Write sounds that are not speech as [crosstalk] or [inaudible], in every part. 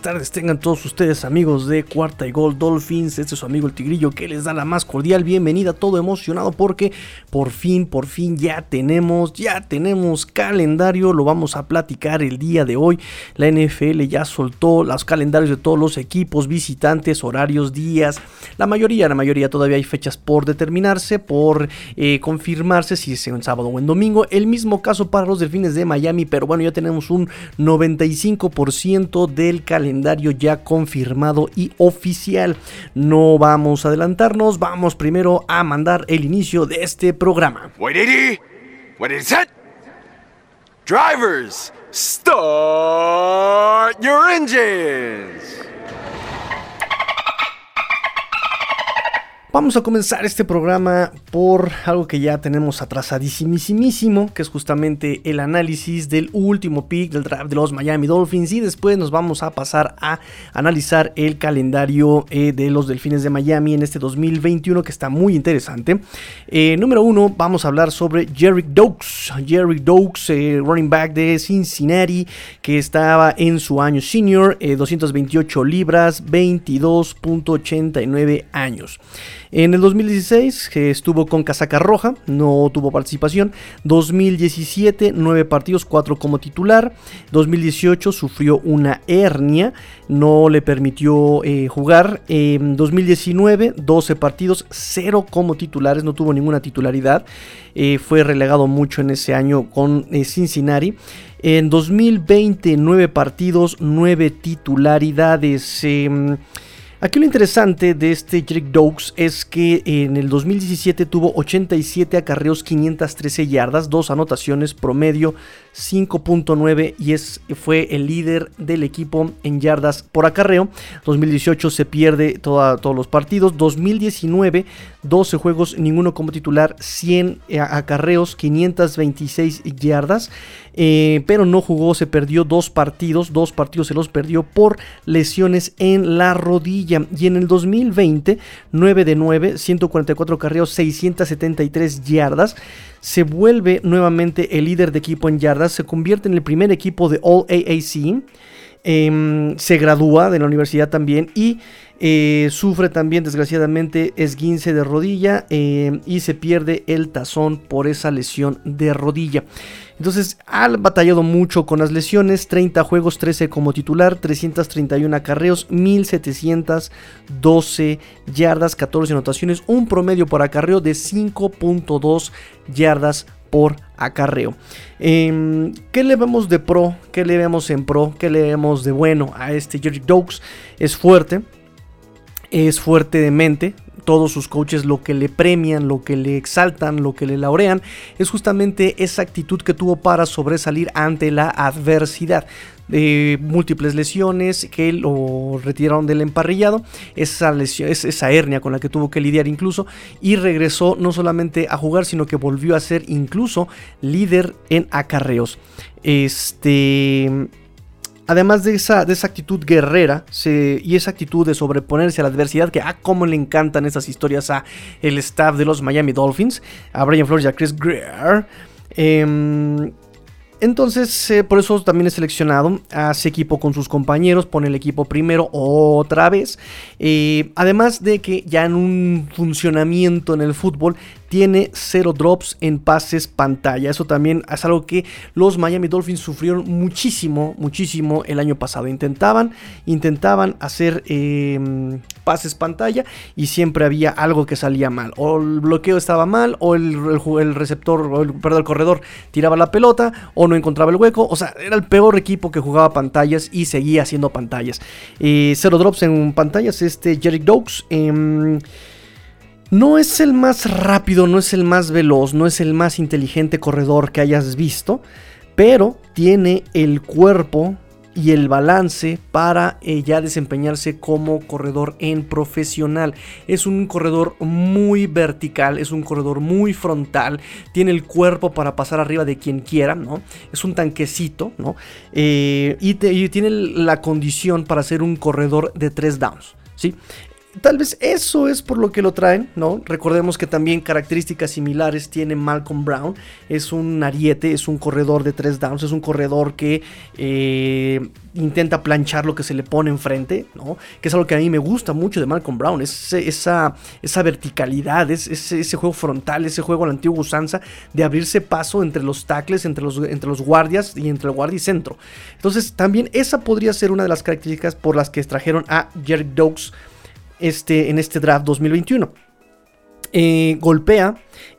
tardes tengan todos ustedes amigos de Cuarta y Gol Dolphins. Este es su amigo el Tigrillo que les da la más cordial bienvenida, todo emocionado porque por fin, por fin ya tenemos, ya tenemos calendario, lo vamos a platicar el día de hoy. La NFL ya soltó los calendarios de todos los equipos, visitantes, horarios, días. La mayoría, la mayoría todavía hay fechas por determinarse, por eh, confirmarse si es en sábado o en domingo. El mismo caso para los delfines de Miami, pero bueno, ya tenemos un 95% del calendario ya confirmado y oficial. No vamos a adelantarnos, vamos primero a mandar el inicio de este programa. What is it? Drivers, start your engines. Vamos a comenzar este programa por algo que ya tenemos atrasadísimísimo, que es justamente el análisis del último pick del draft de los Miami Dolphins y después nos vamos a pasar a analizar el calendario eh, de los Delfines de Miami en este 2021 que está muy interesante. Eh, número uno, vamos a hablar sobre Jerry Dokes, Jerry Dokes, eh, running back de Cincinnati, que estaba en su año senior, 228 libras, 22.89 años. En el 2016 estuvo con casaca roja, no tuvo participación. 2017, 9 partidos, 4 como titular. 2018 sufrió una hernia, no le permitió eh, jugar. En 2019, 12 partidos, 0 como titulares, no tuvo ninguna titularidad. Eh, fue relegado mucho en ese año con eh, Cincinnati. En 2020, 9 partidos, 9 titularidades. Aquí lo interesante de este Jake Dokes es que en el 2017 tuvo 87 acarreos, 513 yardas, dos anotaciones promedio, 5.9 y es, fue el líder del equipo en yardas por acarreo. 2018 se pierde todos los partidos. 2019, 12 juegos, ninguno como titular, 100 acarreos, 526 yardas. Eh, pero no jugó, se perdió dos partidos, dos partidos se los perdió por lesiones en la rodilla. Y en el 2020, 9 de 9, 144 carreos, 673 yardas se vuelve nuevamente el líder de equipo en yardas, se convierte en el primer equipo de All AAC, em, se gradúa de la universidad también y eh, sufre también desgraciadamente esguince de rodilla em, y se pierde el tazón por esa lesión de rodilla. Entonces ha batallado mucho con las lesiones, 30 juegos, 13 como titular, 331 acarreos, 1712 yardas, 14 anotaciones, un promedio por acarreo de 5.2 yardas por acarreo. Em, ¿Qué le vemos de pro? ¿Qué le vemos en pro? ¿Qué le vemos de bueno a este Jerry Dokes? Es fuerte, es fuerte de mente, todos sus coaches lo que le premian, lo que le exaltan, lo que le laurean, es justamente esa actitud que tuvo para sobresalir ante la adversidad. De múltiples lesiones que lo retiraron del emparrillado, esa, lesión, esa hernia con la que tuvo que lidiar incluso, y regresó no solamente a jugar, sino que volvió a ser incluso líder en acarreos. Este Además de esa, de esa actitud guerrera y esa actitud de sobreponerse a la adversidad, que a ah, cómo le encantan esas historias a el staff de los Miami Dolphins, a Brian Flores y a Chris Greer. Em, entonces, eh, por eso también es seleccionado, hace equipo con sus compañeros, pone el equipo primero otra vez. Eh, además de que ya en un funcionamiento en el fútbol tiene cero drops en pases pantalla. Eso también es algo que los Miami Dolphins sufrieron muchísimo, muchísimo el año pasado. Intentaban, intentaban hacer em, pases pantalla y siempre había algo que salía mal. O el bloqueo estaba mal, o el, receptor, perdón, el corredor tiraba la pelota, o no encontraba el hueco. O sea, era el peor equipo que jugaba pantallas y seguía haciendo pantallas. Eh, cero drops en pantallas, este Jerry Dokes. Em, no es el más rápido, no es el más veloz, no es el más inteligente corredor que hayas visto, pero tiene el cuerpo y el balance para eh, ya desempeñarse como corredor en profesional. Es un corredor muy vertical, es un corredor muy frontal, tiene el cuerpo para pasar arriba de quien quiera, ¿no? Es un tanquecito, ¿no? Eh, y, y, tiene la condición para ser un corredor de tres downs, ¿sí? Tal vez eso es por lo que lo traen, ¿no? Recordemos que también características similares tiene Malcolm Brown. Es un ariete, es un corredor de tres downs, es un corredor que eh, intenta planchar lo que se le pone enfrente, ¿no? Que es algo que a mí me gusta mucho de Malcolm Brown, es esa, esa verticalidad, es, ese juego frontal, ese juego a la antigua usanza de abrirse paso entre los tackles, entre los, entre los guardias y entre el guardia y centro. Entonces también esa podría ser una de las características por las que extrajeron a Jerry Dogs este, en este draft 2021. Eh, golpea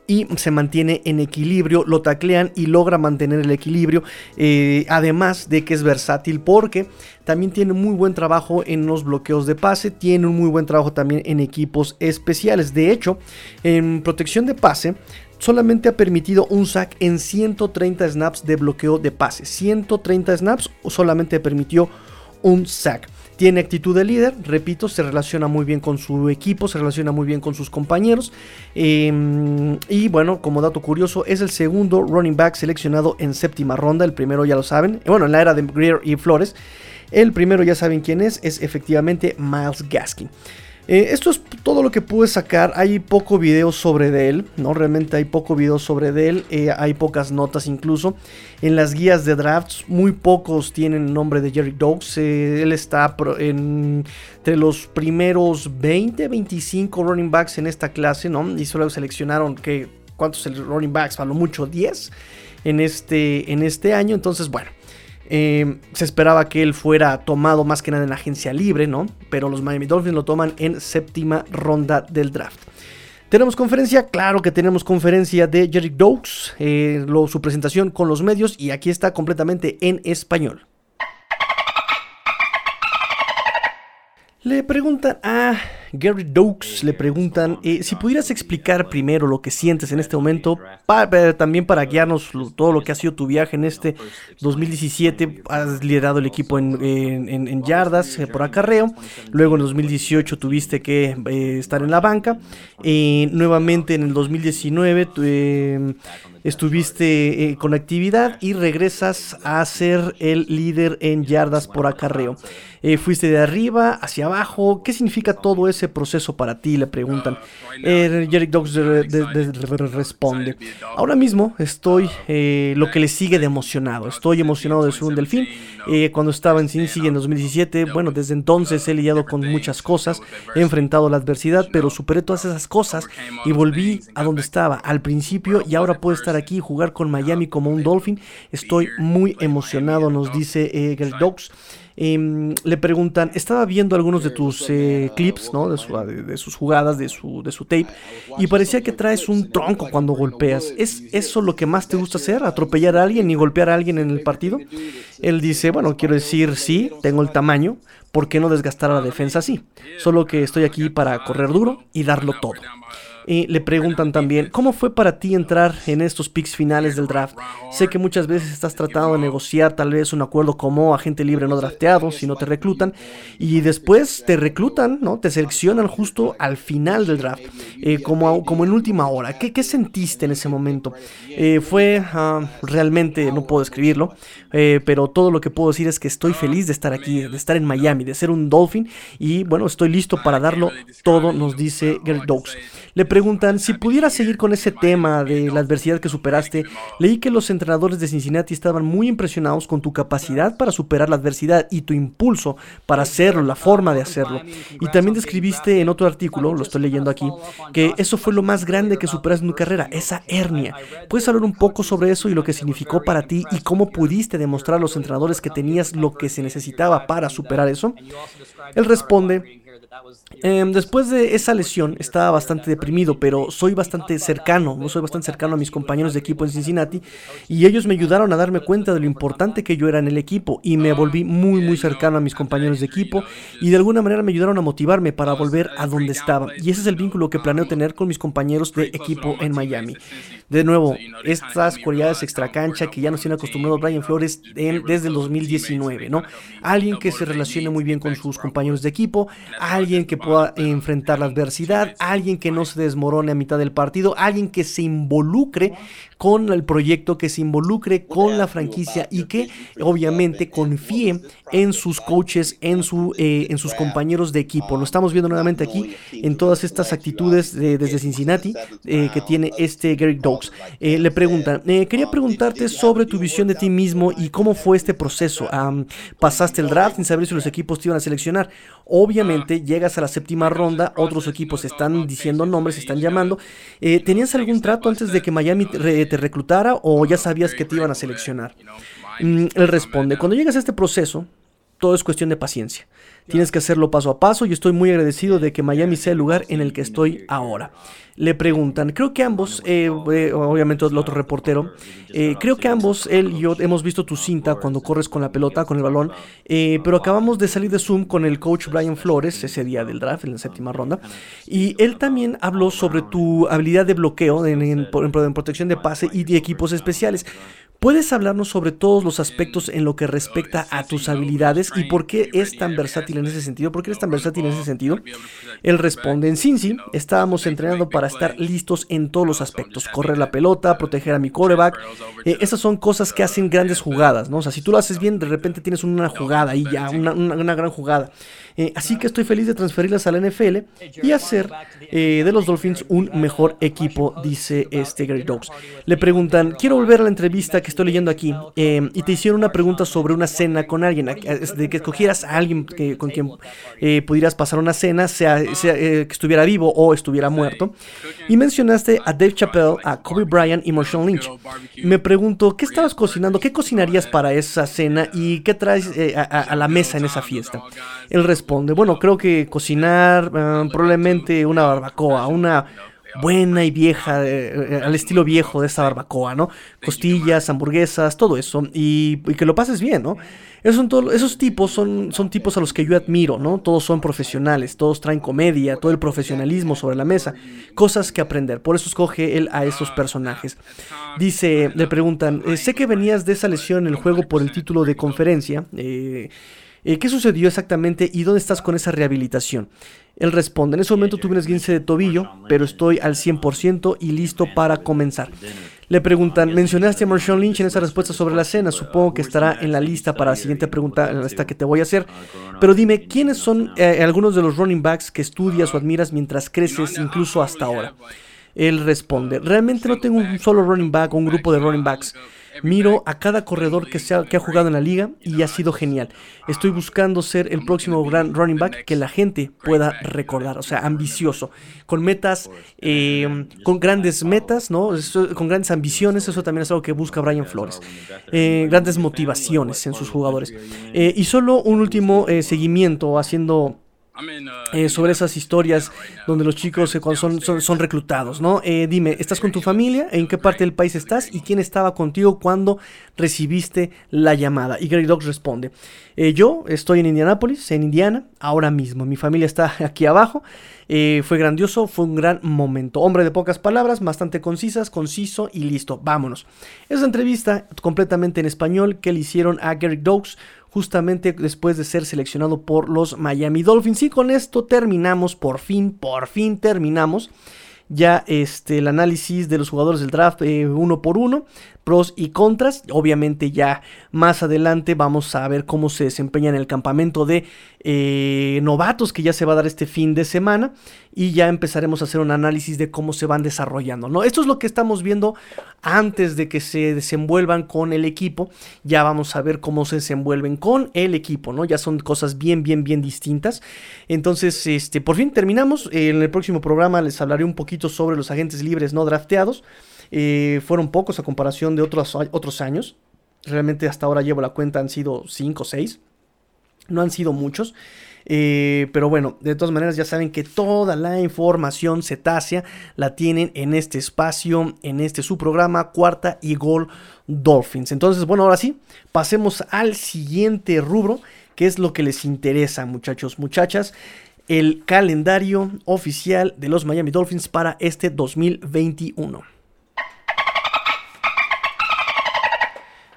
y se mantiene en equilibrio, lo taclean y logra mantener el equilibrio, eh, además de que es versátil porque también tiene muy buen trabajo en los bloqueos de pase, tiene un muy buen trabajo también en equipos especiales, de hecho, en protección de pase, solamente ha permitido un sack en 130 snaps de bloqueo de pase, 130 snaps solamente permitió un sack. Tiene actitud de líder, repito, se relaciona muy bien con su equipo, se relaciona muy bien con sus compañeros. Em, y bueno, como dato curioso, es el segundo running back seleccionado en séptima ronda. El primero ya lo saben, bueno, en la era de Greer y Flores. El primero ya saben quién es, es efectivamente Miles Gaskin. Eh, esto es todo lo que pude sacar. Hay poco video sobre de él, ¿no? Realmente hay poco video sobre de él. Eh, hay pocas notas incluso. En las guías de drafts, muy pocos tienen el nombre de Jerry Dogs. Eh, él está entre los primeros 20, 25 running backs en esta clase, ¿no? Y solo seleccionaron que, ¿cuántos running backs? A mucho 10 en este, en este año. Entonces, bueno. Eh, se esperaba que él fuera tomado más que nada en la agencia libre, ¿no? Pero los Miami Dolphins lo toman en séptima ronda del draft. ¿Tenemos conferencia? Claro que tenemos conferencia de Jerry Doaks, eh, su presentación con los medios y aquí está completamente en español. Le preguntan a Gary Dokes, le preguntan eh, si pudieras explicar primero lo que sientes en este momento, también para guiarnos todo lo que ha sido tu viaje en este 2017. Has liderado el equipo en, yardas eh, por acarreo, luego en 2018 tuviste que eh, estar en la banca, nuevamente en el 2019 estuviste eh, con actividad y regresas a ser el líder en yardas por acarreo. Eh, fuiste de arriba hacia abajo. ¿Qué significa todo ese proceso para ti? Le preguntan. Eh, Jerick Dogs responde. Ahora mismo estoy lo que le sigue de emocionado. Estoy emocionado de ser un delfín. cuando estaba en Cincy en 2017, bueno, desde entonces he lidiado con muchas cosas. He enfrentado la adversidad, pero superé todas esas cosas y volví a donde estaba al principio y ahora puedo estar aquí y jugar con Miami como un Dolphin. Estoy muy emocionado, nos dice eh, Greg Dogs. Em, le preguntan, estaba viendo algunos de tus eh, clips, ¿no? De, sus jugadas, de su, de su tape, y parecía que traes un tronco cuando golpeas. ¿Es eso lo que más te gusta hacer? ¿Atropellar a alguien y golpear a alguien en el partido? Él dice, bueno, quiero decir, sí, tengo el tamaño, ¿por qué no desgastar a la defensa así? Solo que estoy aquí para correr duro y darlo todo. Y le preguntan también, ¿cómo fue para ti entrar en estos picks finales del draft? Sé que muchas veces estás tratando de negociar tal vez un acuerdo como agente libre no drafteado si no te reclutan y después te reclutan, ¿no? Te seleccionan justo al final del draft, eh, como, como en última hora. ¿Qué, qué sentiste en ese momento? Eh, fue ah, realmente, no puedo describirlo, eh, pero todo lo que puedo decir es que estoy feliz de estar aquí, de estar en Miami, de ser un Dolphin y bueno, estoy listo para darlo todo, nos dice Gary Dogs. Preguntan si pudiera seguir con ese tema de la adversidad que superaste. Leí que los entrenadores de Cincinnati estaban muy impresionados con tu capacidad para superar la adversidad y tu impulso para hacerlo, la forma de hacerlo. Y también describiste en otro artículo, lo estoy leyendo aquí, que eso fue lo más grande que superaste en tu carrera, esa hernia. ¿Puedes hablar un poco sobre eso y lo que significó para ti y cómo pudiste demostrar a los entrenadores que tenías lo que se necesitaba para superar eso? Él responde Em, después de esa lesión estaba bastante deprimido, pero soy bastante cercano, no soy bastante cercano a mis compañeros de equipo en Cincinnati y ellos me ayudaron a darme cuenta de lo importante que yo era en el equipo y me volví muy muy cercano a mis compañeros de equipo y de alguna manera me ayudaron a motivarme para volver a donde estaba y ese es el vínculo que planeo tener con mis compañeros de equipo en Miami. De nuevo, estas cualidades extracancha que ya nos tiene acostumbrados Brian Flores desde el 2019, ¿no? Alguien que se relacione muy bien con sus compañeros de equipo, alguien que pueda enfrentar la adversidad, alguien que no se desmorone a mitad del partido, alguien que se involucre con el proyecto, que se involucre con la franquicia y que obviamente confíe en sus coaches, en, su, eh, en sus compañeros de equipo. Lo estamos viendo nuevamente aquí en todas estas actitudes desde Cincinnati eh, que tiene este Gary Eh, le preguntan, quería preguntarte sobre tu visión de ti mismo y cómo fue este proceso. pasaste el draft sin saber si los equipos te iban a seleccionar. Obviamente llegas a la séptima ronda, otros equipos están diciendo nombres, están llamando. ¿Tenías algún trato antes de que Miami te reclutara o ya sabías que te iban a seleccionar? Mm, él responde, cuando llegas a este proceso, todo es cuestión de paciencia. Tienes que hacerlo paso a paso y estoy muy agradecido de que Miami sea el lugar en el que estoy ahora. Le preguntan, creo que ambos, eh, eh, obviamente el otro reportero, eh, creo que ambos, él y yo, hemos visto tu cinta cuando corres con la pelota, con el balón, pero acabamos de salir de Zoom con el coach Brian Flores ese día del draft, en la séptima ronda, y él también habló sobre tu habilidad de bloqueo en, en protección de pase y de equipos especiales. ¿Puedes hablarnos sobre todos los aspectos en lo que respecta a tus habilidades y por qué es tan versátil en ese sentido? ¿Por qué eres tan versátil en ese sentido? Él responde, en Cincy estábamos entrenando para estar listos en todos los aspectos. Correr la pelota, proteger a mi coreback. Eh, esas son cosas que hacen grandes jugadas, ¿no? O sea, si tú lo haces bien, de repente tienes una jugada y ya, una, una gran jugada. Eh, así que estoy feliz de transferirlas a la NFL y hacer eh, de los Dolphins un mejor equipo, dice este Gary Dogs. Le preguntan, quiero volver a la entrevista que estoy leyendo aquí eh, y te hicieron una pregunta sobre una cena con alguien, de que escogieras a alguien con quien pudieras pasar una cena, sea, que estuviera vivo o estuviera muerto. Y mencionaste a Dave Chappelle, a Kobe Bryant y Marshawn Lynch. Me pregunto, ¿qué estabas cocinando? ¿Qué cocinarías para esa cena y qué traes a, la mesa en esa fiesta? El responde, bueno, creo que cocinar eh, probablemente una barbacoa, una buena y vieja, eh, eh, al estilo viejo de esta barbacoa, ¿no? Costillas, hamburguesas, todo eso, y, que lo pases bien, ¿no? Esos, son esos tipos son, son tipos a los que yo admiro, ¿no? Todos son profesionales, todos traen comedia, todo el profesionalismo sobre la mesa, cosas que aprender. Por eso escoge él a esos personajes. Dice, le preguntan, sé que venías de esa lesión en el juego por el título de conferencia. Eh, eh, ¿qué sucedió exactamente y dónde estás con esa rehabilitación? Él responde, en ese momento tuve un esguince de tobillo, pero estoy al 100% y listo para comenzar. Le preguntan, mencionaste a Marshawn Lynch en esa respuesta sobre la cena, supongo que estará en la lista para la siguiente pregunta, esta que te voy a hacer, pero dime, ¿quiénes son eh, algunos de los running backs que estudias o admiras mientras creces, incluso hasta ahora? Él responde, realmente no tengo un solo running back o un grupo de running backs. Miro a cada corredor que, ha, que ha jugado en la liga y ha sido genial. Estoy buscando ser el próximo gran running back que la gente pueda recordar, o sea, ambicioso, con metas, eh, con grandes metas, ¿no? con grandes ambiciones, eso también es algo que busca Brian Flores. Eh, grandes motivaciones en sus jugadores. Eh, y solo un último seguimiento haciendo eh, sobre esas historias donde los chicos eh, son, son, reclutados, ¿no? Eh, dime, ¿estás con tu familia? ¿En qué parte del país estás? ¿Y quién estaba contigo cuando recibiste la llamada? Y Gary Dogs responde, yo estoy en Indianápolis, en Indiana, ahora mismo. Mi familia está [laughs] aquí abajo. fue grandioso, fue un gran momento. Hombre de pocas palabras, bastante concisas, conciso y listo. Vámonos. Esa entrevista completamente en español que le hicieron a Gary Dogs justamente después de ser seleccionado por los Miami Dolphins. Y con esto terminamos, por fin, por fin terminamos ya este, el análisis de los jugadores del draft eh, uno por uno pros y contras. Obviamente ya más adelante vamos a ver cómo se desempeña en el campamento de eh, novatos que ya se va a dar este fin de semana y ya empezaremos a hacer un análisis de cómo se van desarrollando. ¿no? Esto es lo que estamos viendo antes de que se desenvuelvan con el equipo. Ya vamos a ver cómo se desenvuelven con el equipo. ¿no? Ya son cosas bien, bien, bien distintas. Entonces, este, por fin terminamos. En el próximo programa les hablaré un poquito sobre los agentes libres no drafteados. Eh, fueron pocos a comparación de otros, otros años. Realmente hasta ahora llevo la cuenta, han sido 5 o 6. No han sido muchos. Eh, pero bueno, de todas maneras ya saben que toda la información cetácea la tienen en este espacio, en este su programa, Cuarta y Gol Dolphins. Entonces, bueno, ahora sí, pasemos al siguiente rubro, que es lo que les interesa, muchachos, muchachas. El calendario oficial de los Miami Dolphins para este 2021.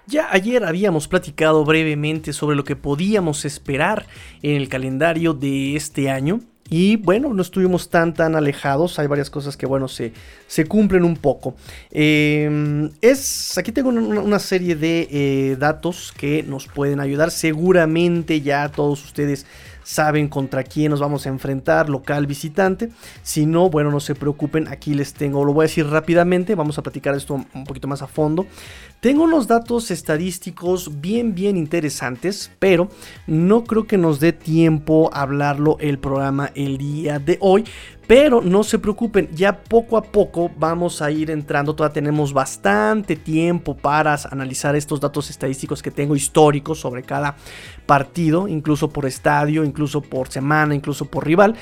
ya ayer habíamos platicado brevemente sobre lo que podíamos esperar en el calendario de este año. Y bueno, no estuvimos tan tan alejados. Hay varias cosas que bueno se, se cumplen un poco. Em, es. Aquí tengo una, serie de eh, datos que nos pueden ayudar. Seguramente ya todos ustedes saben contra quién nos vamos a enfrentar, local, visitante. Si no, bueno, no se preocupen, aquí les tengo, lo voy a decir rápidamente, vamos a platicar esto un poquito más a fondo. Tengo unos datos estadísticos bien, bien interesantes, pero no creo que nos dé tiempo hablarlo el programa el día de hoy. Pero no se preocupen, ya poco a poco vamos a ir entrando, todavía tenemos bastante tiempo para analizar estos datos estadísticos que tengo históricos sobre cada partido, incluso por estadio, incluso por semana, incluso por rival.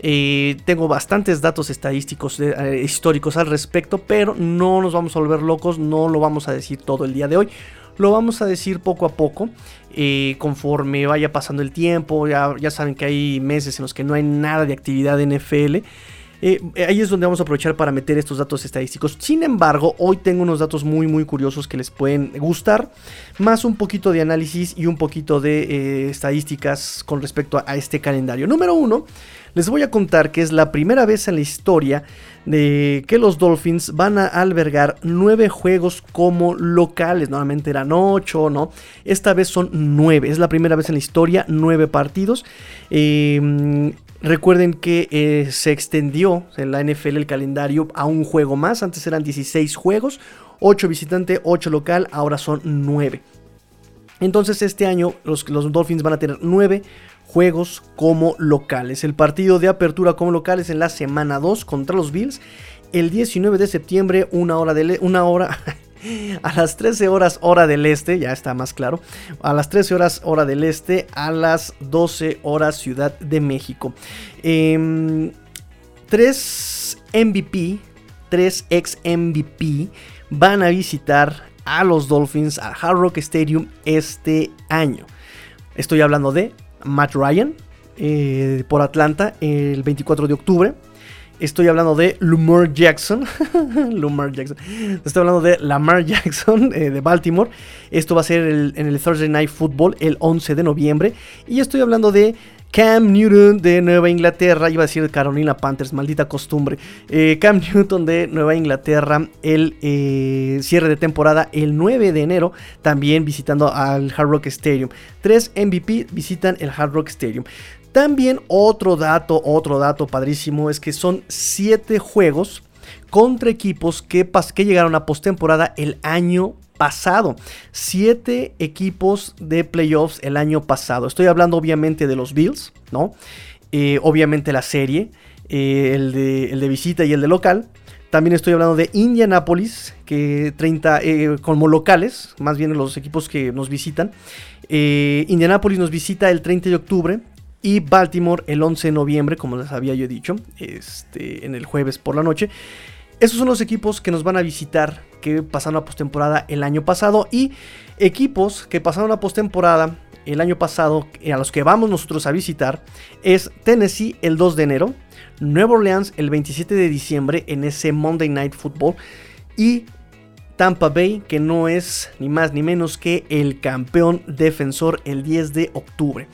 Eh, tengo bastantes datos estadísticos eh, históricos al respecto, pero no nos vamos a volver locos, no lo vamos a decir todo el día de hoy. Lo vamos a decir poco a poco, eh, conforme vaya pasando el tiempo. Ya, ya saben que hay meses en los que no hay nada de actividad en NFL. Eh, ahí es donde vamos a aprovechar para meter estos datos estadísticos. Sin embargo, hoy tengo unos datos muy muy curiosos que les pueden gustar, más un poquito de análisis y un poquito de eh, estadísticas con respecto a, este calendario. Número uno, les voy a contar que es la primera vez en la historia de que los Dolphins van a albergar nueve juegos como locales. Normalmente eran ocho, ¿no? Esta vez son nueve. Es la primera vez en la historia, nueve partidos. Eh, Recuerden que eh, se extendió en la NFL el calendario a un juego más. Antes eran 16 juegos, 8 visitante, 8 local, ahora son 9. Entonces este año los, los Dolphins van a tener 9 juegos como locales. El partido de apertura como locales en la semana 2 contra los Bills. El 19 de septiembre, una hora de una hora [laughs] a las 13 horas hora del este, ya está más claro, a las 13 horas hora del este, a las 12 horas Ciudad de México. Eh, tres MVP, tres ex MVP van a visitar a los Dolphins al Hard Rock Stadium este año. Estoy hablando de Matt Ryan eh, por Atlanta el 24 de octubre. Estoy hablando de Lamar Jackson. [laughs] Lamar Jackson. Estoy hablando de Lamar [laughs] Jackson eh, de Baltimore. Esto va a ser en el Thursday Night Football el 11 de noviembre. Y estoy hablando de Cam Newton de Nueva Inglaterra. Iba a decir Carolina Panthers, maldita costumbre. Eh, Cam [laughs] Newton de Nueva Inglaterra. El eh, cierre de temporada el 9 de enero. También visitando al Hard Rock Stadium. Tres MVP visitan el Hard Rock Stadium. También otro dato, otro dato padrísimo es que son 7 juegos contra equipos que, que llegaron a postemporada el año pasado. 7 equipos de playoffs el año pasado. Estoy hablando obviamente de los Bills, ¿no? Eh, obviamente la serie, eh, el, de, el, de, visita y el de local. También estoy hablando de Indianapolis, que 30 eh, como locales, más bien los equipos que nos visitan. Indianapolis nos visita el 30 de octubre, y Baltimore el 11 de noviembre, como les había yo dicho, este, en el jueves por la noche. Esos son los equipos que nos van a visitar, que pasaron a postemporada el año pasado y equipos que pasaron a postemporada el año pasado, a los que vamos nosotros a visitar, es Tennessee el 2 de enero, Nueva Orleans el 27 de diciembre en ese Monday Night Football y Tampa Bay, que no es ni más ni menos que el campeón defensor el 10 de octubre.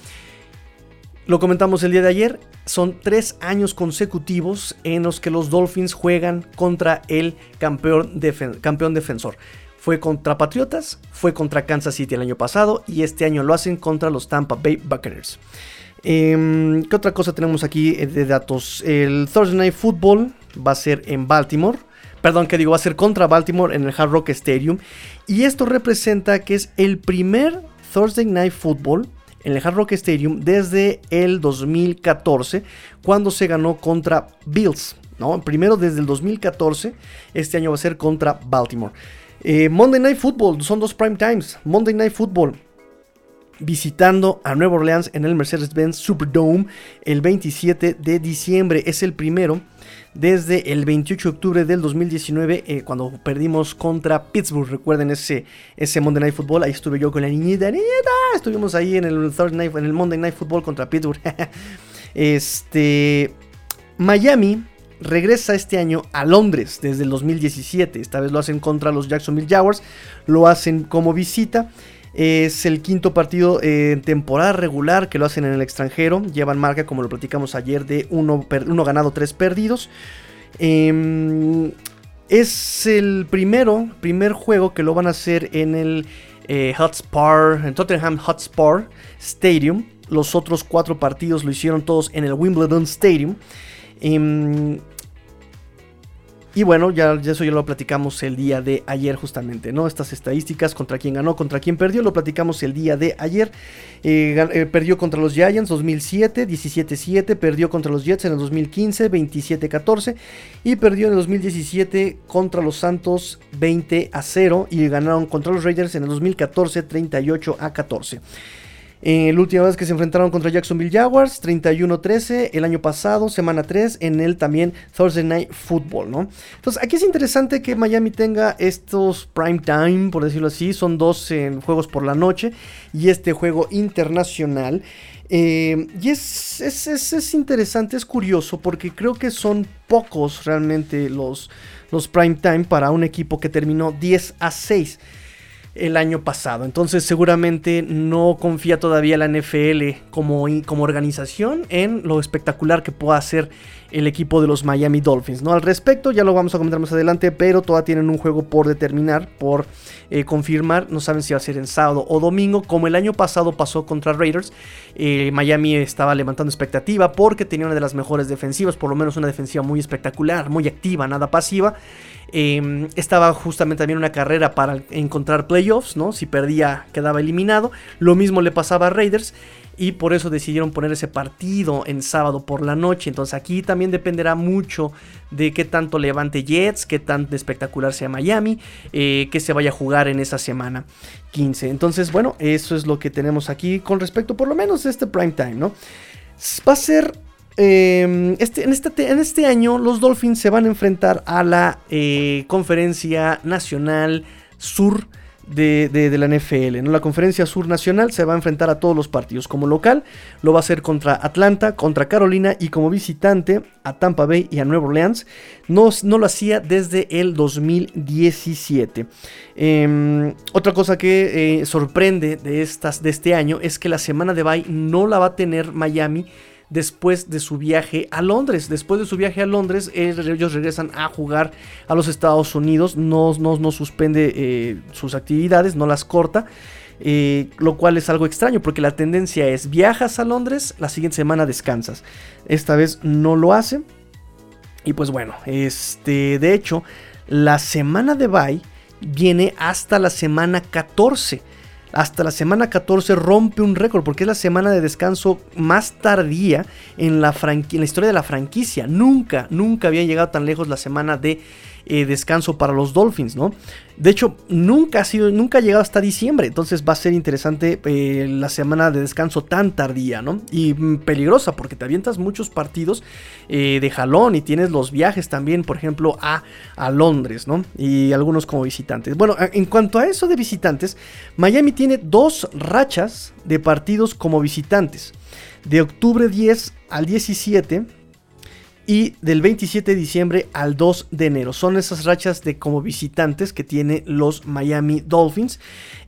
Lo comentamos el día de ayer, son tres años consecutivos en los que los Dolphins juegan contra el campeón, campeón defensor. Fue contra Patriotas, fue contra Kansas City el año pasado y este año lo hacen contra los Tampa Bay Buccaneers. Em, ¿Qué otra cosa tenemos aquí eh, de datos? El Thursday Night Football va a ser en Baltimore. Perdón, que digo, va a ser contra Baltimore en el Hard Rock Stadium. Y esto representa que es el primer Thursday Night Football en el Hard Rock Stadium desde el 2014, cuando se ganó contra Bills. ¿no? Primero desde el 2014, este año va a ser contra Baltimore. Eh, Monday Night Football, son dos prime times. Monday Night Football visitando a Nueva Orleans en el Mercedes-Benz Superdome el 27 de diciembre. Es el primero desde el 28 de octubre del 2019, eh, cuando perdimos contra Pittsburgh. Recuerden ese, ese Monday Night Football. Ahí estuve yo con la niñita, niñita. Estuvimos ahí en el, Thursday night, en el Monday Night Football contra Pittsburgh. [laughs] este. Miami regresa este año a Londres desde el 2017. Esta vez lo hacen contra los Jacksonville Jaguars, lo hacen como visita. Es el quinto partido en temporada regular que lo hacen en el extranjero. Llevan marca, como lo platicamos ayer, de uno, ganado, tres perdidos. Em, es el primero, primer juego que lo van a hacer en el eh, Hotspur, en Tottenham Hotspur Stadium. Los otros cuatro partidos lo hicieron todos en el Wimbledon Stadium. Em, y bueno, ya, eso ya lo platicamos el día de ayer justamente, ¿no? Estas estadísticas, contra quién ganó, contra quién perdió, lo platicamos el día de ayer. Eh, eh, perdió contra los Giants 2007, 17-7, perdió contra los Jets en el 2015, 27-14 y perdió en el 2017 contra los Santos 20-0 y ganaron contra los Raiders en el 2014, 38-14. Eh, la última vez que se enfrentaron contra Jacksonville Jaguars, 31-13, el año pasado, semana 3, en el también Thursday Night Football, ¿no? Entonces, aquí es interesante que Miami tenga estos prime time, por decirlo así, son dos juegos por la noche y este juego internacional. Eh, y es, es, es, interesante, es curioso, porque creo que son pocos realmente los, los prime time para un equipo que terminó 10 a 6 el año pasado. Entonces seguramente no confía todavía la NFL como, como organización en lo espectacular que pueda hacer el equipo de los Miami Dolphins. ¿no? Al respecto, ya lo vamos a comentar más adelante, pero todavía tienen un juego por determinar, por eh, confirmar. No saben si va a ser en sábado o domingo, como el año pasado pasó contra Raiders. Eh, Miami estaba levantando expectativa porque tenía una de las mejores defensivas, por lo menos una defensiva muy espectacular, muy activa, nada pasiva. Em, estaba justamente también una carrera para encontrar playoffs, ¿no? Si perdía quedaba eliminado. Lo mismo le pasaba a Raiders y por eso decidieron poner ese partido en sábado por la noche. Entonces aquí también dependerá mucho de qué tanto levante Jets, qué tan espectacular sea Miami, eh, qué se vaya a jugar en esa semana 15. Entonces bueno, eso es lo que tenemos aquí con respecto por lo menos a este prime time, ¿no? Va a ser Em, este, en, este, en, este, año los Dolphins se van a enfrentar a la eh, conferencia nacional sur de, la NFL. ¿no? La conferencia sur nacional se va a enfrentar a todos los partidos. Como local lo va a hacer contra Atlanta, contra Carolina y como visitante a Tampa Bay y a Nueva Orleans. No, no lo hacía desde el 2017. Em, otra cosa que eh, sorprende de, estas, de este año es que la semana de bye no la va a tener Miami después de su viaje a Londres. Después de su viaje a Londres, ellos regresan a jugar a los Estados Unidos, no, no, suspende eh, sus actividades, no las corta. Eh, lo cual es algo extraño porque la tendencia es viajas a Londres, la siguiente semana descansas. Esta vez no lo hace. Y pues bueno, este, de hecho, la semana de bye viene hasta la semana 14 hasta la semana 14 rompe un récord porque es la semana de descanso más tardía en la, en la historia de la franquicia. Nunca, nunca había llegado tan lejos la semana de eh, descanso para los Dolphins, ¿no? De hecho, nunca ha sido, nunca ha llegado hasta diciembre, entonces va a ser interesante eh, la semana de descanso tan tardía, ¿no? Y mm, peligrosa porque te avientas muchos partidos eh, de jalón y tienes los viajes también, por ejemplo, a, a Londres, ¿no? Y algunos como visitantes. Bueno, en cuanto a eso de visitantes, Miami tiene dos rachas de partidos como visitantes. De octubre 10 al 17 y del 27 de diciembre al 2 de enero. Son esas rachas de como visitantes que tiene los Miami Dolphins.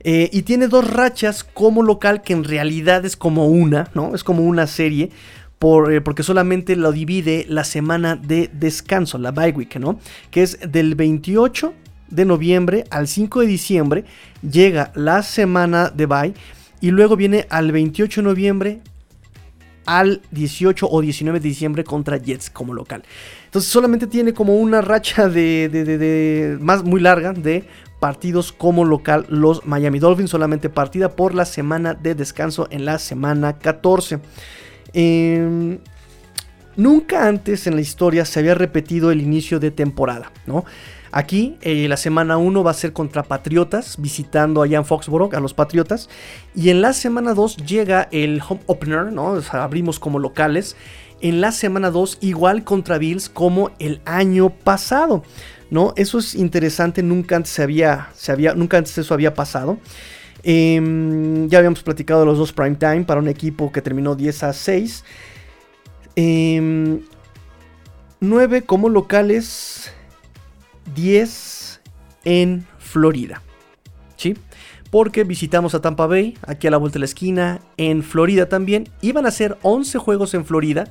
Eh, y tiene dos rachas como local que en realidad es como una, ¿no? Es como una serie. Por, eh, porque solamente lo divide la semana de descanso, la bye week, ¿no? Que es del 28 de noviembre al 5 de diciembre. Llega la semana de bye. Y luego viene al 28 de noviembre al 18 o 19 de diciembre contra Jets como local. Entonces solamente tiene como una racha de, más muy larga de partidos como local los Miami Dolphins, solamente partida por la semana de descanso en la semana 14. Em, nunca antes en la historia se había repetido el inicio de temporada, ¿no? Aquí eh, la semana 1 va a ser contra Patriotas, visitando allá en Foxborough a los Patriotas. Y en la semana 2 llega el home opener, ¿no? abrimos como locales. En la semana 2 igual contra Bills como el año pasado. ¿no? Eso es interesante, nunca antes, se había, se había, nunca antes eso había pasado. Em, ya habíamos platicado de los dos prime time para un equipo que terminó 10 a 6. 9 como locales, 10 en Florida. ¿Sí? Porque visitamos a Tampa Bay, aquí a la vuelta de la esquina, en Florida también. Iban a ser 11 juegos en Florida.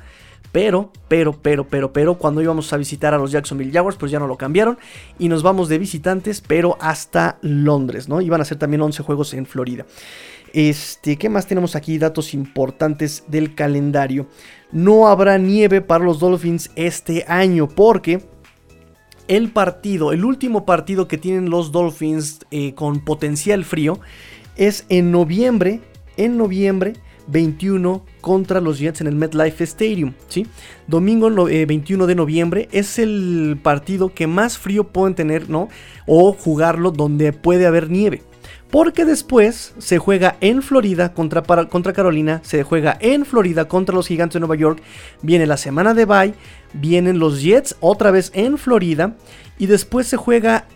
Pero, pero, pero, pero, pero, cuando íbamos a visitar a los Jacksonville Jaguars, pues ya no lo cambiaron. Y nos vamos de visitantes, pero hasta Londres, ¿no? Iban a ser también 11 juegos en Florida. Este, ¿qué más tenemos aquí? Datos importantes del calendario. No habrá nieve para los Dolphins este año porque el partido, el último partido que tienen los Dolphins eh, con potencial frío es en noviembre, en noviembre 21 contra los Jets en el MetLife Stadium, ¿sí? Domingo 21 eh, de noviembre es el partido que más frío pueden tener, ¿no? O jugarlo donde puede haber nieve. Porque después se juega en Florida contra, contra Carolina, se juega en Florida contra los Gigantes de Nueva York, viene la semana de bye, vienen los Jets otra vez en Florida y después se juega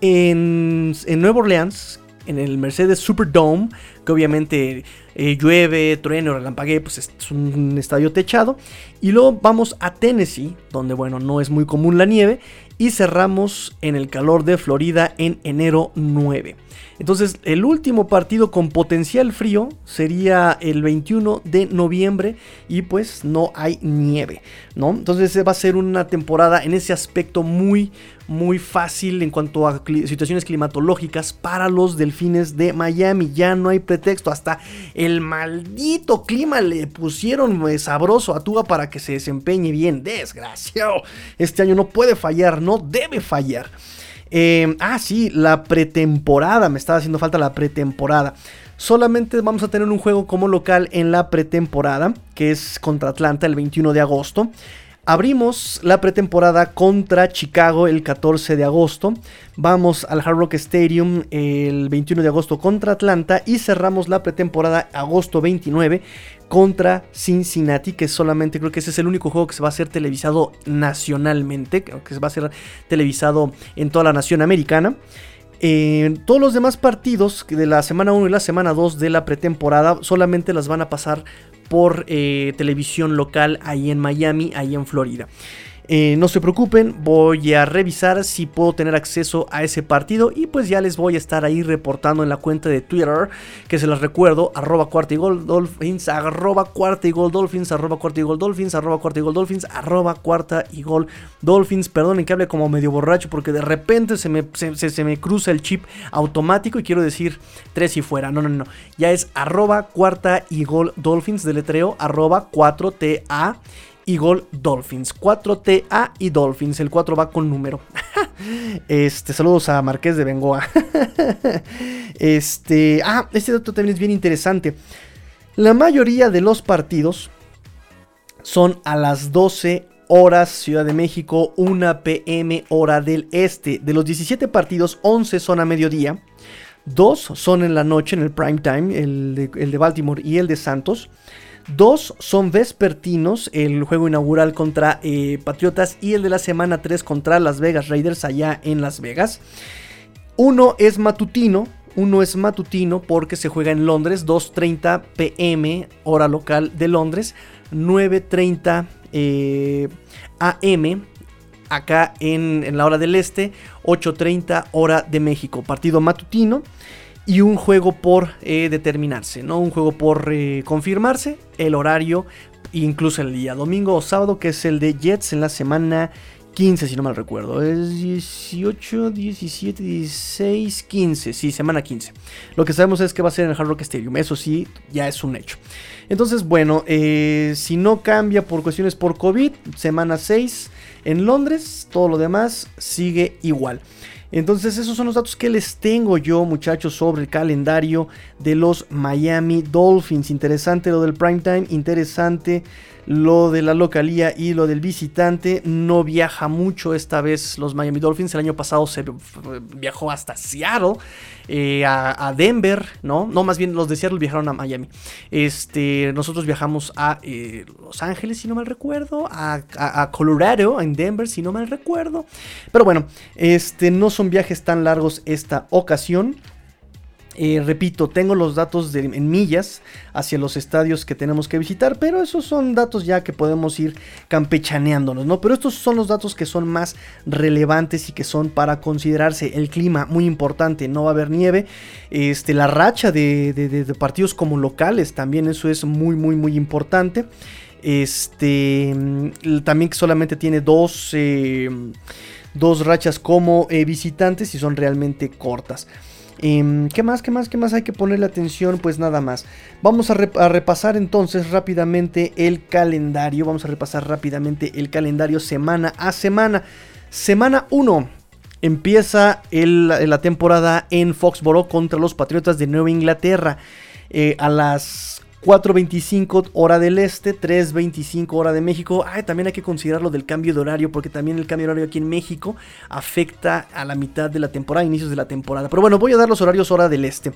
en, en Nueva Orleans, en el Mercedes Superdome, que obviamente eh, llueve, truene o relampaguee, pues es un estadio techado. Y luego vamos a Tennessee, donde bueno, no es muy común la nieve. Y cerramos en el calor de Florida en enero 9. Entonces, el último partido con potencial frío sería el 21 de noviembre y pues no hay nieve, ¿no? Entonces, va a ser una temporada en ese aspecto muy, muy fácil en cuanto a situaciones climatológicas para los delfines de Miami. Ya no hay pretexto, hasta el maldito clima le pusieron eh, sabroso a Tuga para que se desempeñe bien. Desgraciado. Este año no puede fallar, no debe fallar. Em, ah, sí, la pretemporada. Me estaba haciendo falta la pretemporada. Solamente vamos a tener un juego como local en la pretemporada, que es contra Atlanta el 21 de agosto. Abrimos la pretemporada contra Chicago el 14 de agosto. Vamos al Hard Rock Stadium el 21 de agosto contra Atlanta. Y cerramos la pretemporada agosto 29 contra Cincinnati. Que solamente creo que ese es el único juego que se va a hacer televisado nacionalmente. Que se va a ser televisado en toda la nación americana. todos los demás partidos de la semana 1 y la semana 2 de la pretemporada solamente las van a pasar por eh, televisión local ahí en Miami, ahí en Florida. Eh, no se preocupen, voy a revisar si puedo tener acceso a ese partido y pues ya les voy a estar ahí reportando en la cuenta de Twitter, que se las recuerdo, arroba cuarta y gol dolphins, arroba cuarta y gol dolphins, arroba cuarta y gol dolphins, arroba cuarta y gol dolphins, arroba cuarta y gol dolphins. Perdonen que hable como medio borracho porque de repente se me, se, me cruza el chip automático y quiero decir tres y fuera. No, no, no. Ya es arroba cuarta y gol dolphins, deletreo arroba 4TA Eagle Dolphins. 4TA y Dolphins. El 4 va con número. [laughs] este, saludos a Marqués de Bengoa. [laughs] este, ah, este dato también es bien interesante. La mayoría de los partidos son a las 12 horas Ciudad de México, 1 pm hora del este. De los 17 partidos, 11 son a mediodía. 2 son en la noche, en el prime time, el de Baltimore y el de Santos. Dos son vespertinos, el juego inaugural contra eh, Patriotas y el de la semana 3 contra Las Vegas Raiders allá en Las Vegas. Uno es matutino, uno es matutino porque se juega en Londres, 2.30 pm hora local de Londres, 9.30 eh, am acá en, en, la hora del este, 8.30 hora de México. Partido matutino y un juego por eh, determinarse, ¿no? Un juego por eh, confirmarse, el horario, incluso el día domingo o sábado, que es el de Jets en la semana 15, si no mal recuerdo. Es 18, 17, 16, 15. Sí, semana 15. Lo que sabemos es que va a ser en el Hard Rock Stadium. Eso sí, ya es un hecho. Entonces, bueno, eh, si no cambia por cuestiones por COVID, semana 6 en Londres, todo lo demás sigue igual. Entonces esos son los datos que les tengo yo muchachos sobre el calendario de los Miami Dolphins. Interesante lo del primetime, interesante lo de la localía y lo del visitante. No viaja mucho esta vez los Miami Dolphins. El año pasado se viajó hasta Seattle, eh, a, Denver, ¿no? No, más bien los de Seattle viajaron a Miami. Este, nosotros viajamos a eh, Los Ángeles, si no mal recuerdo, a, a, Colorado, en Denver, si no mal recuerdo. Pero bueno, este, no son viajes tan largos esta ocasión. Eh, repito, tengo los datos en millas hacia los estadios que tenemos que visitar, pero esos son datos ya que podemos ir campechaneándonos, ¿no? Pero estos son los datos que son más relevantes y que son para considerarse. El clima, muy importante, no va a haber nieve. Este, la racha de, partidos como locales, también eso es muy, muy, muy importante. Este, mm, también que solamente tiene dos, eh, dos rachas como eh, visitantes y son realmente cortas. Em, ¿Qué más? ¿Qué más? ¿Qué más hay que ponerle atención? Pues nada más. Vamos a, repasar entonces rápidamente el calendario. Vamos a repasar rápidamente el calendario semana a semana. Semana 1. Empieza la temporada en Foxborough contra los Patriotas de Nueva Inglaterra. Eh, a las 4.25 hora del este, 3.25 hora de México. Ah, también hay que considerar lo del cambio de horario, porque también el cambio de horario aquí en México afecta a la mitad de la temporada, inicios de la temporada. Pero bueno, voy a dar los horarios hora del este.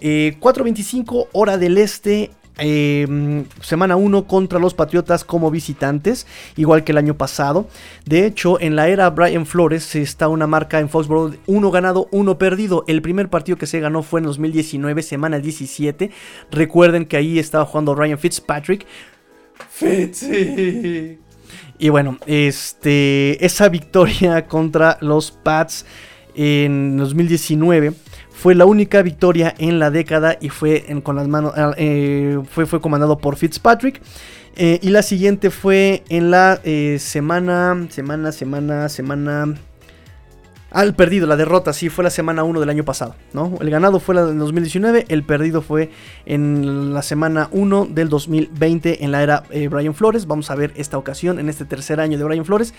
4.25 eh, hora del este, Em, semana 1 contra los Patriotas como visitantes, igual que el año pasado. De hecho, en la era Brian Flores está una marca en Foxborough, uno ganado, uno perdido. El primer partido que se ganó fue en 2019, semana 17. Recuerden que ahí estaba jugando Ryan Fitzpatrick. Fitzy. Y bueno, este, esa victoria [laughs] contra los Pats en 2019 fue la única victoria en la década y fue con las manos ah, eh, fue, fue comandado por Fitzpatrick. Eh, y la siguiente fue en la eh, semana, semana, semana, semana al perdido, la derrota, sí, fue la semana 1 del año pasado, ¿no? El ganado fue la del 2019, el perdido fue en la semana 1 del 2020 en la era eh, Brian Flores. Vamos a ver esta ocasión, en este tercer año de Brian Flores,